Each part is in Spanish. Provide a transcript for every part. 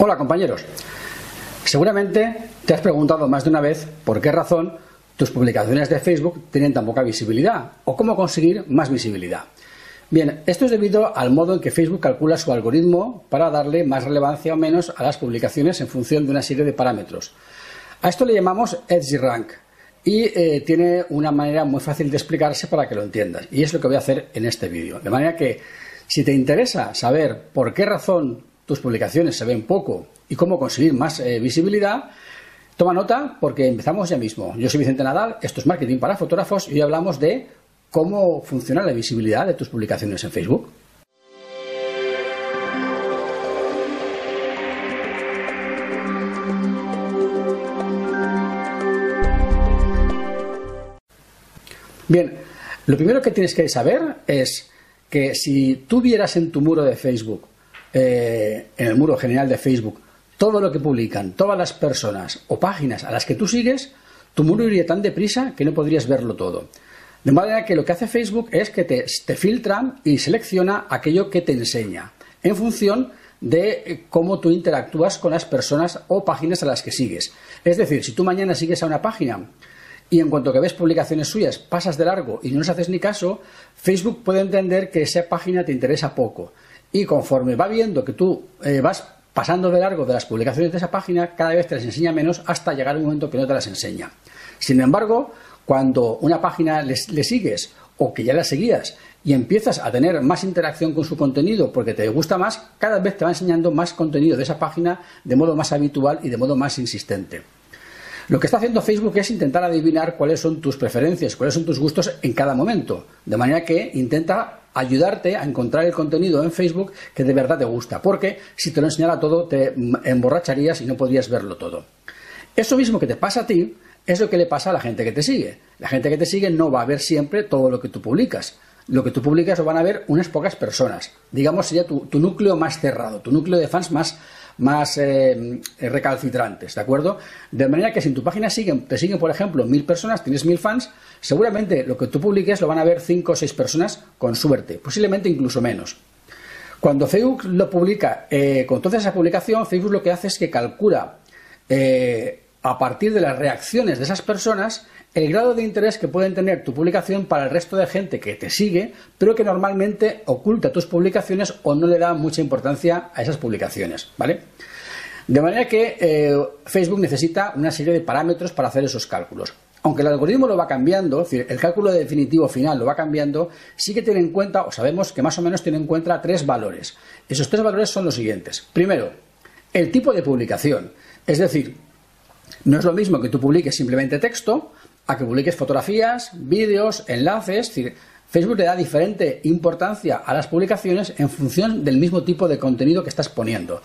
Hola compañeros. Seguramente te has preguntado más de una vez por qué razón tus publicaciones de Facebook tienen tan poca visibilidad o cómo conseguir más visibilidad. Bien, esto es debido al modo en que Facebook calcula su algoritmo para darle más relevancia o menos a las publicaciones en función de una serie de parámetros. A esto le llamamos EdgeRank y eh, tiene una manera muy fácil de explicarse para que lo entiendas. Y es lo que voy a hacer en este vídeo. De manera que si te interesa saber por qué razón tus publicaciones se ven poco y cómo conseguir más eh, visibilidad, toma nota porque empezamos ya mismo. Yo soy Vicente Nadal, esto es Marketing para Fotógrafos y hoy hablamos de cómo funciona la visibilidad de tus publicaciones en Facebook. Bien, lo primero que tienes que saber es que si tú vieras en tu muro de Facebook, eh, en el muro general de Facebook, todo lo que publican todas las personas o páginas a las que tú sigues, tu muro iría tan deprisa que no podrías verlo todo. De manera que lo que hace Facebook es que te, te filtra y selecciona aquello que te enseña en función de eh, cómo tú interactúas con las personas o páginas a las que sigues. Es decir, si tú mañana sigues a una página y en cuanto que ves publicaciones suyas pasas de largo y no les haces ni caso, Facebook puede entender que esa página te interesa poco. Y conforme va viendo que tú eh, vas pasando de largo de las publicaciones de esa página, cada vez te las enseña menos hasta llegar un momento que no te las enseña. Sin embargo, cuando una página le, sigues o que ya la seguías y empiezas a tener más interacción con su contenido porque te gusta más, cada vez te va enseñando más contenido de esa página de modo más habitual y de modo más insistente. Lo que está haciendo Facebook es intentar adivinar cuáles son tus preferencias, cuáles son tus gustos en cada momento, de manera que intenta ayudarte a encontrar el contenido en Facebook que de verdad te gusta, porque si te lo enseñara todo te emborracharías y no podrías verlo todo. Eso mismo que te pasa a ti es lo que le pasa a la gente que te sigue. La gente que te sigue no va a ver siempre todo lo que tú publicas. Lo que tú publicas lo van a ver unas pocas personas. Digamos, sería tu, núcleo más cerrado, tu núcleo de fans más, más eh, recalcitrantes, ¿de acuerdo? De manera que si en tu página siguen, te siguen, por ejemplo, mil personas, tienes mil fans, seguramente lo que tú publiques lo van a ver cinco o seis personas con suerte, posiblemente incluso menos. Cuando Facebook lo publica, eh, con toda esa publicación, Facebook lo que hace es que calcula eh, a partir de las reacciones de esas personas el grado de interés que pueden tener tu publicación para el resto de gente que te sigue, pero que normalmente oculta tus publicaciones o no le da mucha importancia a esas publicaciones, ¿vale? De manera que eh, Facebook necesita una serie de parámetros para hacer esos cálculos. Aunque el algoritmo lo va cambiando, es decir, el cálculo definitivo final lo va cambiando, sí que tiene en cuenta, o sabemos que más o menos tiene en cuenta tres valores. Esos tres valores son los siguientes. Primero, el tipo de publicación. Es decir, no es lo mismo que tú publiques simplemente texto a que publiques fotografías, vídeos, enlaces. Facebook le da diferente importancia a las publicaciones en función del mismo tipo de contenido que estás poniendo.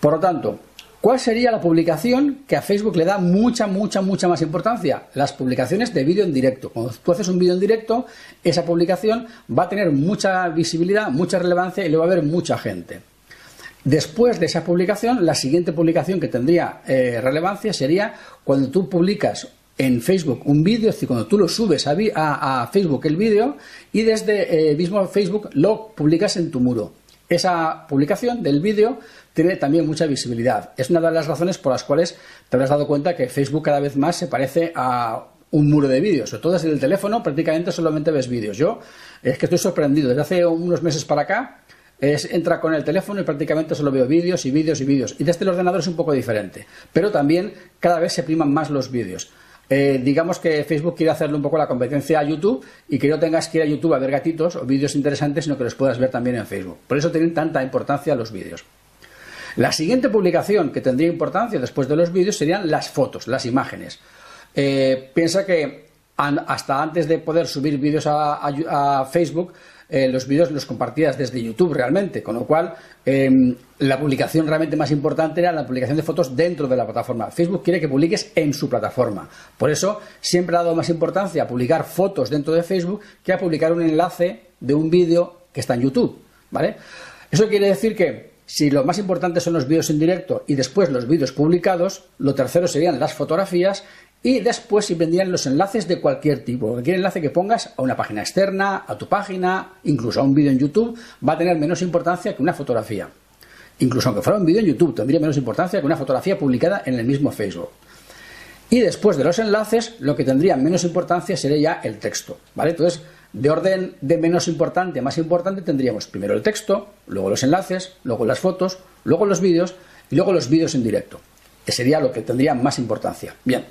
Por lo tanto, ¿cuál sería la publicación que a Facebook le da mucha, mucha, mucha más importancia? Las publicaciones de vídeo en directo. Cuando tú haces un vídeo en directo, esa publicación va a tener mucha visibilidad, mucha relevancia y le va a ver mucha gente. Después de esa publicación, la siguiente publicación que tendría eh, relevancia sería cuando tú publicas en Facebook un vídeo, es decir, cuando tú lo subes a, Facebook el vídeo y desde eh, mismo Facebook lo publicas en tu muro. Esa publicación del vídeo tiene también mucha visibilidad. Es una de las razones por las cuales te habrás dado cuenta que Facebook cada vez más se parece a un muro de vídeos. Sobre todo desde el teléfono prácticamente solamente ves vídeos. Yo es que estoy sorprendido. Desde hace unos meses para acá entra con el teléfono y prácticamente solo veo vídeos y vídeos y vídeos. Y desde el ordenador es un poco diferente. Pero también cada vez se priman más los vídeos. Eh, digamos que Facebook quiere hacerle un poco la competencia a YouTube y que no tengas que ir a YouTube a ver gatitos o vídeos interesantes, sino que los puedas ver también en Facebook. Por eso tienen tanta importancia los vídeos. La siguiente publicación que tendría importancia después de los vídeos serían las fotos, las imágenes. Eh, piensa que hasta antes de poder subir vídeos a Facebook, eh, los vídeos los compartías desde YouTube realmente, con lo cual em, la publicación realmente más importante era la publicación de fotos dentro de la plataforma. Facebook quiere que publiques en su plataforma. Por eso siempre ha dado más importancia a publicar fotos dentro de Facebook que a publicar un enlace de un vídeo que está en YouTube. ¿Vale? Eso quiere decir que si lo más importante son los vídeos en directo y después los vídeos publicados, lo tercero serían las fotografías y después si vendrían los enlaces de cualquier tipo. Cualquier enlace que pongas a una página externa, a tu página, incluso a un vídeo en YouTube, va a tener menos importancia que una fotografía. Incluso aunque fuera un vídeo en YouTube, tendría menos importancia que una fotografía publicada en el mismo Facebook. Y después de los enlaces, lo que tendría menos importancia sería ya el texto, ¿vale? Entonces, de orden de menos importante a más importante tendríamos primero el texto, luego los enlaces, luego las fotos, luego los vídeos y luego los vídeos en directo, sería lo que tendría más importancia. Bien,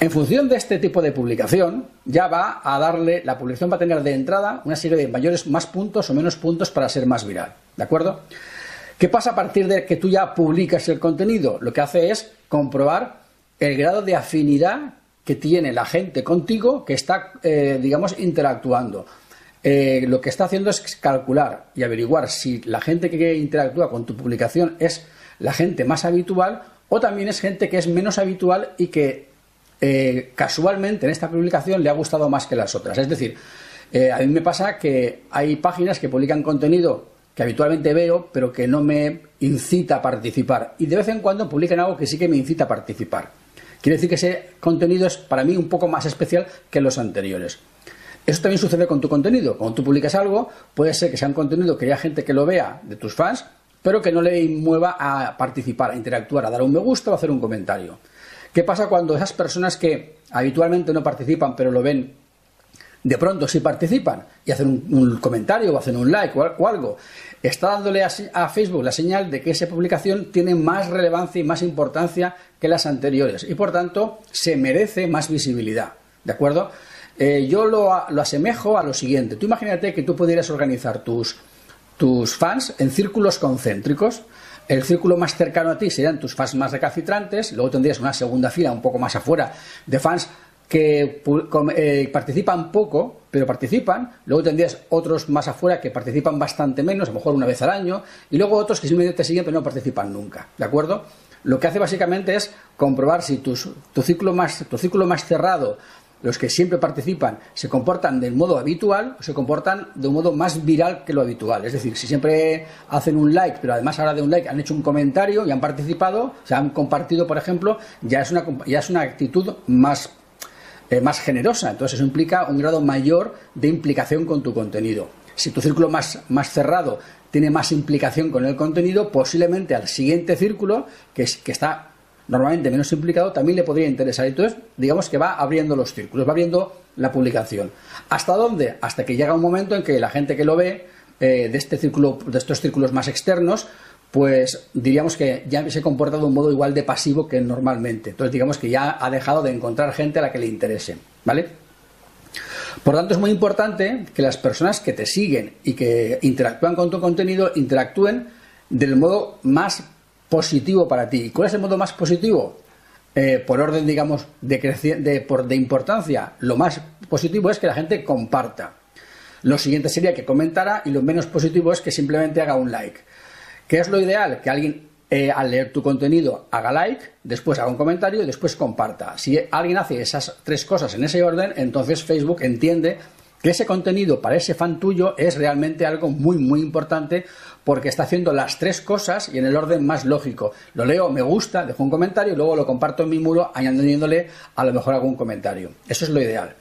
en función de este tipo de publicación, ya va a darle, la publicación va a tener de entrada una serie de mayores, más puntos o menos puntos para ser más viral, ¿de acuerdo? ¿Qué pasa a partir de que tú ya publicas el contenido? Lo que hace es comprobar el grado de afinidad que tiene la gente contigo que está, eh, digamos, interactuando. Eh, lo que está haciendo es calcular y averiguar si la gente que interactúa con tu publicación es la gente más habitual o también es gente que es menos habitual y que eh, casualmente en esta publicación le ha gustado más que las otras. Es decir, a mí me pasa que hay páginas que publican contenido que habitualmente veo, pero que no me incita a participar. Y de vez en cuando publican algo que sí que me incita a participar. Quiere decir que ese contenido es para mí un poco más especial que los anteriores. Eso también sucede con tu contenido. Cuando tú publicas algo, puede ser que sea un contenido que haya gente que lo vea de tus fans, pero que no le mueva a participar, a interactuar, a dar un me gusta o a hacer un comentario. ¿Qué pasa cuando esas personas que habitualmente no participan, pero lo ven de pronto si participan y hacen un, comentario o hacen un like o, algo, está dándole a, Facebook la señal de que esa publicación tiene más relevancia y más importancia que las anteriores y por tanto se merece más visibilidad. ¿De acuerdo? Eh, yo lo, lo, asemejo a lo siguiente. Tú imagínate que tú pudieras organizar tus, tus fans en círculos concéntricos. El círculo más cercano a ti serían tus fans más recalcitrantes, luego tendrías una segunda fila un poco más afuera de fans que eh, participan poco, pero participan, luego tendrías otros más afuera que participan bastante menos, a lo mejor una vez al año, y luego otros que simplemente te siguen pero no participan nunca, ¿de acuerdo? Lo que hace básicamente es comprobar si tu, círculo más, tu círculo más cerrado, los que siempre participan, se comportan del modo habitual o se comportan de un modo más viral que lo habitual. Es decir, si siempre hacen un like, pero además ahora de un like han hecho un comentario y han participado, se han compartido, por ejemplo, ya es una, ya es una actitud más eh, más generosa. Entonces eso implica un grado mayor de implicación con tu contenido. Si tu círculo más, más cerrado tiene más implicación con el contenido, posiblemente al siguiente círculo, que, que está normalmente menos implicado, también le podría interesar. Entonces, digamos que va abriendo los círculos, va abriendo la publicación. ¿Hasta dónde? Hasta que llega un momento en que la gente que lo ve eh, de este círculo, de estos círculos más externos, pues diríamos que ya se comporta de un modo igual de pasivo que normalmente. Entonces digamos que ya ha dejado de encontrar gente a la que le interese, ¿vale? Por tanto, es muy importante que las personas que te siguen y que interactúan con tu contenido interactúen del modo más positivo para ti. ¿Y cuál es el modo más positivo? Eh, por orden, digamos, de, de, por, de importancia, lo más positivo es que la gente comparta. Lo siguiente sería que comentara y lo menos positivo es que simplemente haga un like. ¿Qué es lo ideal? Que alguien eh, al leer tu contenido haga like, después haga un comentario y después comparta. Si alguien hace esas tres cosas en ese orden, entonces Facebook entiende que ese contenido para ese fan tuyo es realmente algo muy muy importante porque está haciendo las tres cosas y en el orden más lógico. Lo leo, me gusta, dejo un comentario y luego lo comparto en mi muro añadiéndole a lo mejor algún comentario. Eso es lo ideal.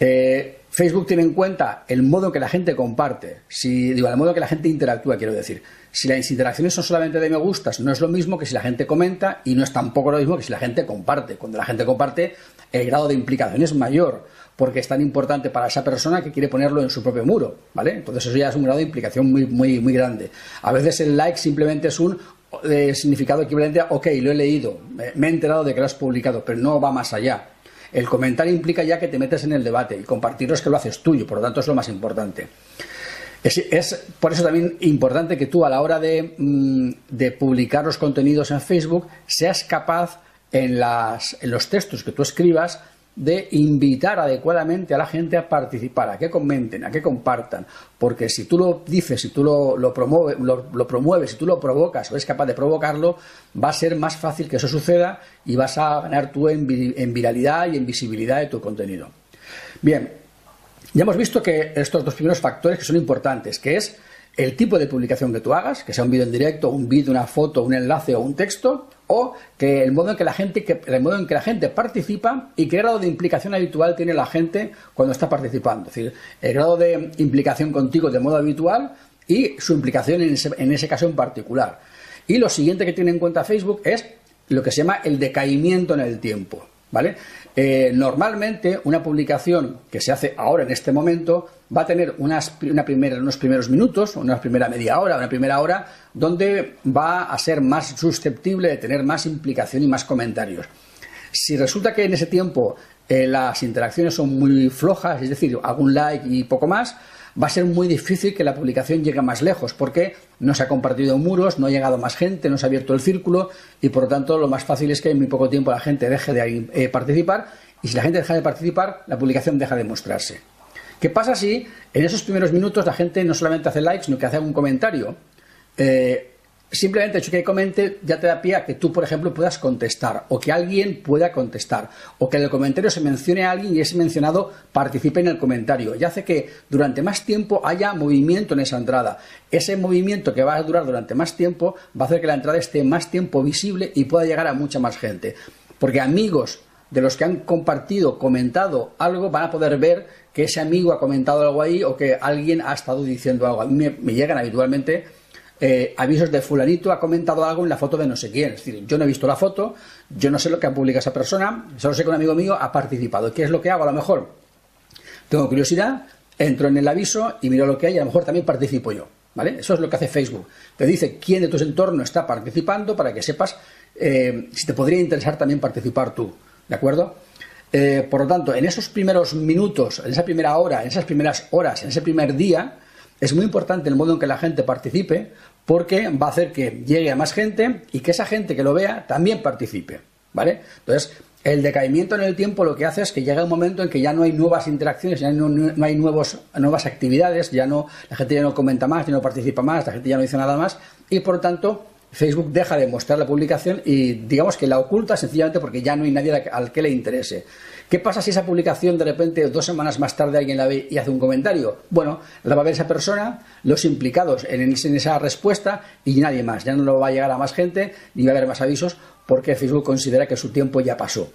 Eh, Facebook tiene en cuenta el modo que la gente comparte, si, digo, el modo que la gente interactúa, quiero decir. Si las interacciones son solamente de me gustas, no es lo mismo que si la gente comenta y no es tampoco lo mismo que si la gente comparte. Cuando la gente comparte, el grado de implicación es mayor, porque es tan importante para esa persona que quiere ponerlo en su propio muro, ¿vale? Entonces eso ya es un grado de implicación muy, muy, muy grande. A veces el like simplemente es un eh, significado equivalente a, ok, lo he leído, me he enterado de que lo has publicado, pero no va más allá. El comentario implica ya que te metes en el debate y compartirlo es que lo haces tuyo, por lo tanto es lo más importante. Es, por eso también importante que tú a la hora de, mm, publicar los contenidos en Facebook seas capaz en los textos que tú escribas de invitar adecuadamente a la gente a participar, a que comenten, a que compartan, porque si tú lo dices, si tú lo, lo, promueves, si tú lo provocas o eres capaz de provocarlo, va a ser más fácil que eso suceda y vas a ganar tú en viralidad y en visibilidad de tu contenido. Bien, ya hemos visto que estos dos primeros factores que son importantes, que es el tipo de publicación que tú hagas, que sea un vídeo en directo, un vídeo, una foto, un enlace o un texto, o que el modo en que la gente, que, el modo en que la gente participa y qué grado de implicación habitual tiene la gente cuando está participando. Es decir, el grado de implicación contigo de modo habitual y su implicación en ese, en ese caso en particular. Y lo siguiente que tiene en cuenta Facebook es lo que se llama el decaimiento en el tiempo. ¿Vale? Eh, normalmente una publicación que se hace ahora en este momento va a tener unas, una primera, unos primeros minutos, una primera media hora, una primera hora, donde va a ser más susceptible de tener más implicación y más comentarios. Si resulta que en ese tiempo eh, las interacciones son muy flojas, es decir, algún like y poco más, va a ser muy difícil que la publicación llegue más lejos, porque no se ha compartido muros, no ha llegado más gente, no se ha abierto el círculo y por lo tanto lo más fácil es que en muy poco tiempo la gente deje de eh, participar y si la gente deja de participar, la publicación deja de mostrarse. ¿Qué pasa si en esos primeros minutos la gente no solamente hace likes, sino que hace un comentario? Eh, simplemente el hecho que comente ya te da pie a que tú, por ejemplo, puedas contestar o que alguien pueda contestar o que en el comentario se mencione a alguien y ese mencionado participe en el comentario y hace que durante más tiempo haya movimiento en esa entrada. Ese movimiento que va a durar durante más tiempo va a hacer que la entrada esté más tiempo visible y pueda llegar a mucha más gente. Porque amigos de los que han compartido, comentado algo, van a poder ver que ese amigo ha comentado algo ahí o que alguien ha estado diciendo algo. A mí me llegan habitualmente eh, avisos de fulanito ha comentado algo en la foto de no sé quién. Es decir, yo no he visto la foto, yo no sé lo que ha publicado esa persona, solo sé que un amigo mío ha participado. ¿Qué es lo que hago? A lo mejor tengo curiosidad, entro en el aviso y miro lo que hay a lo mejor también participo yo. ¿Vale? Eso es lo que hace Facebook. Te dice quién de tu entorno está participando para que sepas eh, si te podría interesar también participar tú. ¿De acuerdo? Eh, por lo tanto, en esos primeros minutos, en esa primera hora, en esas primeras horas, en ese primer día, es muy importante el modo en que la gente participe porque va a hacer que llegue a más gente y que esa gente que lo vea también participe. ¿Vale? Entonces, el decaimiento en el tiempo lo que hace es que llega un momento en que ya no hay nuevas interacciones, ya no, hay nuevos, nuevas actividades, ya no, la gente ya no comenta más, ya no participa más, la gente ya no dice nada más y por lo tanto Facebook deja de mostrar la publicación y digamos que la oculta sencillamente porque ya no hay nadie al que le interese. ¿Qué pasa si esa publicación de repente dos semanas más tarde alguien la ve y hace un comentario? Bueno, la va a ver esa persona, los implicados en, esa respuesta y nadie más. Ya no lo va a llegar a más gente ni va a haber más avisos porque Facebook considera que su tiempo ya pasó.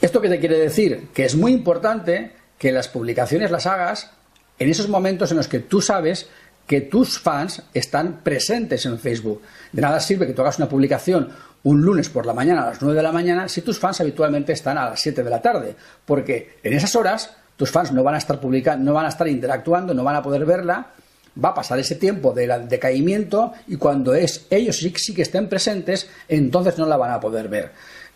¿Esto qué te quiere decir? Que es muy importante que las publicaciones las hagas en esos momentos en los que tú sabes que tus fans están presentes en Facebook. De nada sirve que tú hagas una publicación un lunes por la mañana a las 9 de la mañana si tus fans habitualmente están a las 7 de la tarde, porque en esas horas tus fans no van a estar publicando, no van a estar interactuando, no van a poder verla, va a pasar ese tiempo del decaimiento y cuando es ellos sí, sí que estén presentes, entonces no la van a poder ver.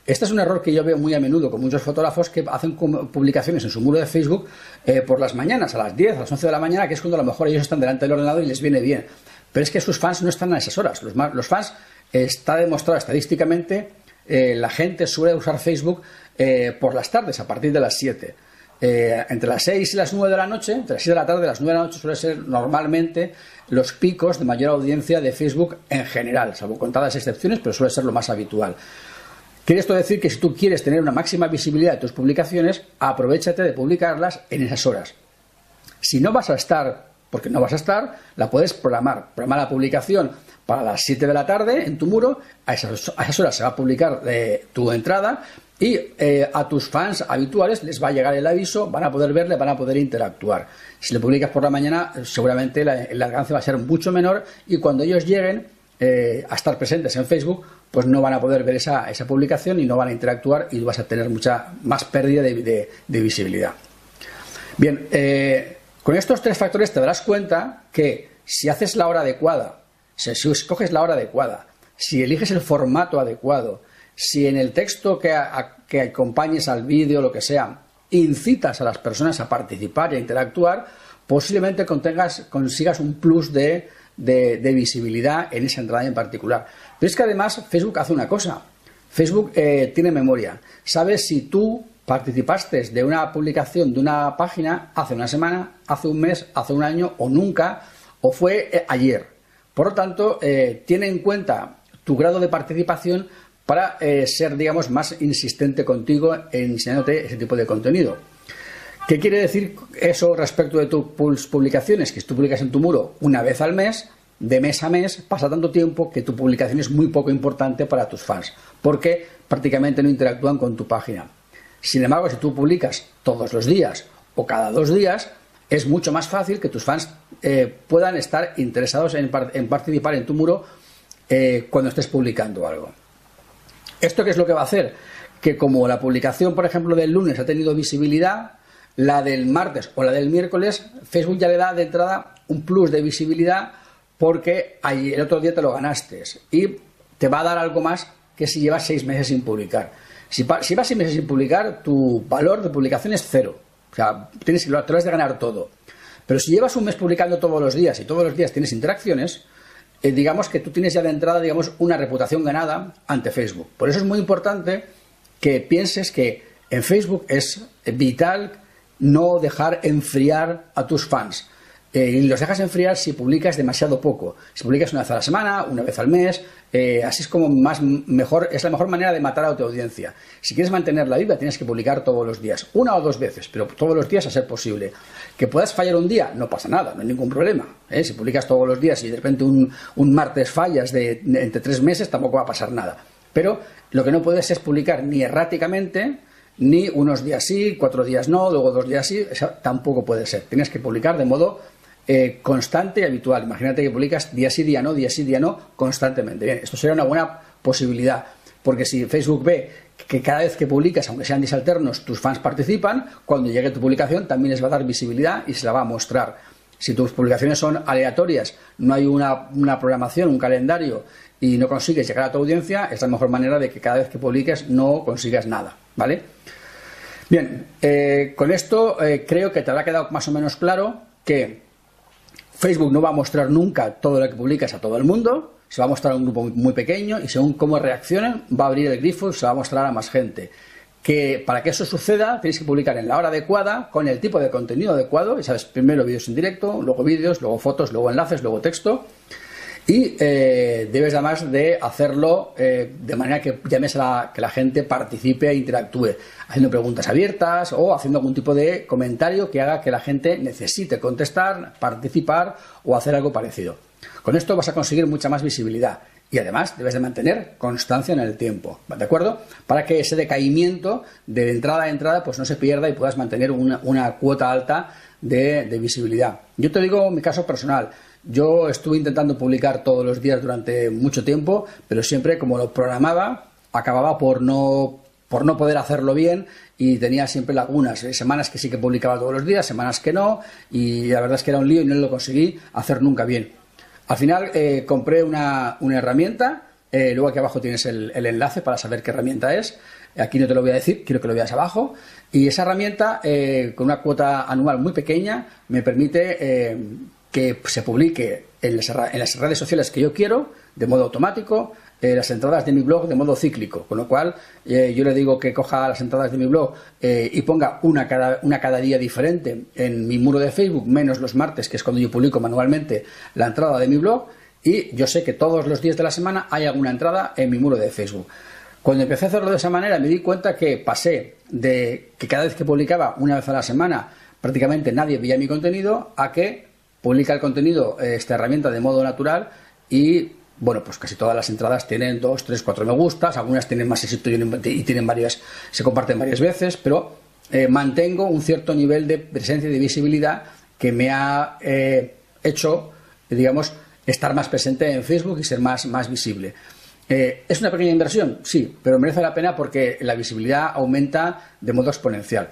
Este es un error que yo veo muy a menudo con muchos fotógrafos que hacen publicaciones en su muro de Facebook eh, por las mañanas, a las 10, a las 11 de la mañana, que es cuando a lo mejor ellos están delante del ordenador y les viene bien. Pero es que sus fans no están a esas horas. Los, los fans está demostrado estadísticamente, eh, la gente suele usar Facebook eh, por las tardes, a partir de las 7. Eh, entre las 6 y las 9 de la noche, entre las 6 de la tarde y las 9 de la noche suele ser normalmente los picos de mayor audiencia de Facebook en general, salvo contadas excepciones, pero suele ser lo más habitual. Quiere esto decir que si tú quieres tener una máxima visibilidad de tus publicaciones, aprovechate de publicarlas en esas horas. Si no vas a estar, porque no vas a estar, la puedes programar. Programar la publicación para las 7 de la tarde en tu muro, a esas, horas se va a publicar eh, tu entrada y eh, a tus fans habituales les va a llegar el aviso, van a poder verle, van a poder interactuar. Si le publicas por la mañana, seguramente el alcance va a ser mucho menor y cuando ellos lleguen eh, a estar presentes en Facebook, pues no van a poder ver esa, esa, publicación y no van a interactuar y vas a tener mucha más pérdida de, de visibilidad. Bien, con estos tres factores te darás cuenta que si haces la hora adecuada, si escoges la hora adecuada, si eliges el formato adecuado, si en el texto que, acompañes al vídeo, lo que sea, incitas a las personas a participar y a interactuar, posiblemente consigas un plus de, visibilidad en esa entrada en particular. Pero es que además Facebook hace una cosa. Facebook eh, tiene memoria. Sabes si tú participaste de una publicación de una página hace una semana, hace un mes, hace un año o nunca, o fue eh, ayer. Por lo tanto, eh, tiene en cuenta tu grado de participación para eh, ser, digamos, más insistente contigo en enseñándote ese tipo de contenido. ¿Qué quiere decir eso respecto de tus publicaciones? Que si tú publicas en tu muro una vez al mes, de mes a mes, pasa tanto tiempo que tu publicación es muy poco importante para tus fans, porque prácticamente no interactúan con tu página. Sin embargo, si tú publicas todos los días o cada dos días, es mucho más fácil que tus fans eh, puedan estar interesados en, participar en tu muro eh, cuando estés publicando algo. ¿Esto qué es lo que va a hacer? Que como la publicación, por ejemplo, del lunes ha tenido visibilidad, la del martes o la del miércoles, Facebook ya le da de entrada un plus de visibilidad porque el otro día te lo ganaste y te va a dar algo más que si llevas seis meses sin publicar. Si, si vas seis meses sin publicar, tu valor de publicación es cero. O sea, tienes, te lo has de ganar todo. Pero si llevas un mes publicando todos los días y todos los días tienes interacciones, eh, digamos que tú tienes ya de entrada, digamos, una reputación ganada ante Facebook. Por eso es muy importante que pienses que en Facebook es vital no dejar enfriar a tus fans. Eh, y los dejas enfriar si publicas demasiado poco. Si publicas una vez a la semana, una vez al mes, eh, así es como más mejor, es la mejor manera de matar a tu audiencia. Si quieres mantener la vida, tienes que publicar todos los días, una o dos veces, pero todos los días a ser posible. Que puedas fallar un día, no pasa nada, no hay ningún problema. ¿eh? Si publicas todos los días y de repente un, martes fallas de, entre tres meses, tampoco va a pasar nada. Pero lo que no puedes es publicar ni erráticamente, ni unos días sí, cuatro días no, luego dos días sí, tampoco puede ser. Tienes que publicar de modo eh, constante y habitual. Imagínate que publicas día sí, día no, día sí, día no, constantemente. Bien, esto sería una buena posibilidad, porque si Facebook ve que cada vez que publicas, aunque sean días alternos, tus fans participan, cuando llegue tu publicación también les va a dar visibilidad y se la va a mostrar. Si tus publicaciones son aleatorias, no hay una, programación, un calendario y no consigues llegar a tu audiencia, es la mejor manera de que cada vez que publiques no consigas nada, ¿vale? Bien, eh, con esto eh, creo que te habrá quedado más o menos claro que Facebook no va a mostrar nunca todo lo que publicas a todo el mundo, se va a mostrar a un grupo muy pequeño y según cómo reaccionen va a abrir el grifo y se va a mostrar a más gente. Que para que eso suceda tienes que publicar en la hora adecuada, con el tipo de contenido adecuado, y sabes, primero vídeos en directo, luego vídeos, luego fotos, luego enlaces, luego texto. Y eh, debes además de hacerlo eh, de manera que llames a que la gente participe e interactúe, haciendo preguntas abiertas o haciendo algún tipo de comentario que haga que la gente necesite contestar, participar o hacer algo parecido. Con esto vas a conseguir mucha más visibilidad y además debes de mantener constancia en el tiempo, ¿de acuerdo? Para que ese decaimiento de entrada a entrada pues no se pierda y puedas mantener una, cuota alta de visibilidad. Yo te digo mi caso personal. Yo estuve intentando publicar todos los días durante mucho tiempo, pero siempre como lo programaba, acababa por no, por no poder hacerlo bien y tenía siempre lagunas. Semanas que sí que publicaba todos los días, semanas que no, y la verdad es que era un lío y no lo conseguí hacer nunca bien. Al final eh, compré una, herramienta, eh, luego aquí abajo tienes el, enlace para saber qué herramienta es. Aquí no te lo voy a decir, quiero que lo veas abajo. Y esa herramienta, eh, con una cuota anual muy pequeña, me permite que se publique en las, redes sociales que yo quiero, de modo automático, eh, las entradas de mi blog de modo cíclico. Con lo cual, eh, yo le digo que coja las entradas de mi blog eh, y ponga una cada, una cada día diferente en mi muro de Facebook, menos los martes, que es cuando yo publico manualmente la entrada de mi blog. Y yo sé que todos los días de la semana hay alguna entrada en mi muro de Facebook. Cuando empecé a hacerlo de esa manera, me di cuenta que pasé de que cada vez que publicaba una vez a la semana, prácticamente nadie veía mi contenido, a que publica el contenido, eh, esta herramienta de modo natural y bueno, pues casi todas las entradas tienen dos, tres, cuatro me gustas, algunas tienen más éxito y tienen varias, se comparten varias veces, pero eh, mantengo un cierto nivel de presencia y de visibilidad que me ha eh, hecho, digamos, estar más presente en Facebook y ser más, más visible. ¿Es una pequeña inversión? Sí, pero merece la pena porque la visibilidad aumenta de modo exponencial.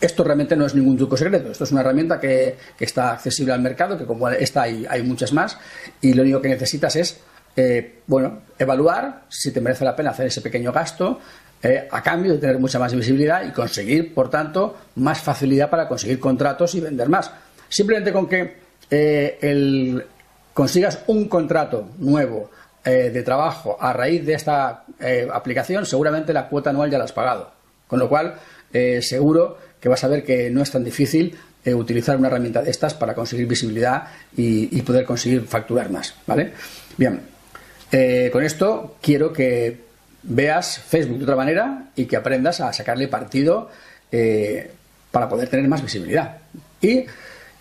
Esto realmente no es ningún truco secreto, esto es una herramienta que, está accesible al mercado, que como esta hay, hay, muchas más, y lo único que necesitas es, eh, bueno, evaluar si te merece la pena hacer ese pequeño gasto eh, a cambio de tener mucha más visibilidad y conseguir, por tanto, más facilidad para conseguir contratos y vender más. Simplemente con que eh, consigas un contrato nuevo de trabajo a raíz de esta aplicación, seguramente la cuota anual ya la has pagado. Con lo cual, seguro que vas a ver que no es tan difícil eh, utilizar una herramienta de estas para conseguir visibilidad y, poder conseguir facturar más, ¿vale? Bien, eh, con esto quiero que veas Facebook de otra manera y que aprendas a sacarle partido eh, para poder tener más visibilidad. Y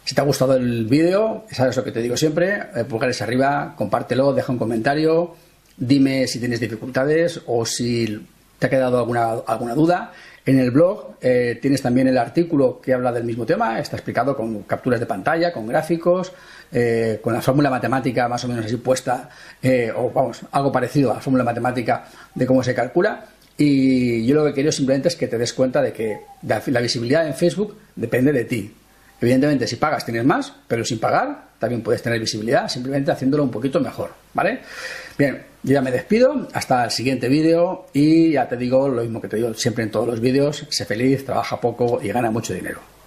si te ha gustado el vídeo, sabes lo que te digo siempre, pulgares arriba, compártelo, deja un comentario, dime si tienes dificultades o si te ha quedado alguna, alguna duda. En el blog eh, tienes también el artículo que habla del mismo tema, está explicado con capturas de pantalla, con gráficos, eh, con la fórmula matemática más o menos así puesta, eh, o vamos, algo parecido a la fórmula matemática de cómo se calcula. Y yo lo que quiero simplemente es que te des cuenta de que la visibilidad en Facebook depende de ti. Evidentemente, si pagas tienes más, pero sin pagar también puedes tener visibilidad, simplemente haciéndolo un poquito mejor, ¿vale? Bien, yo ya me despido, hasta el siguiente vídeo y ya te digo lo mismo que te digo siempre en todos los vídeos, sé feliz, trabaja poco y gana mucho dinero.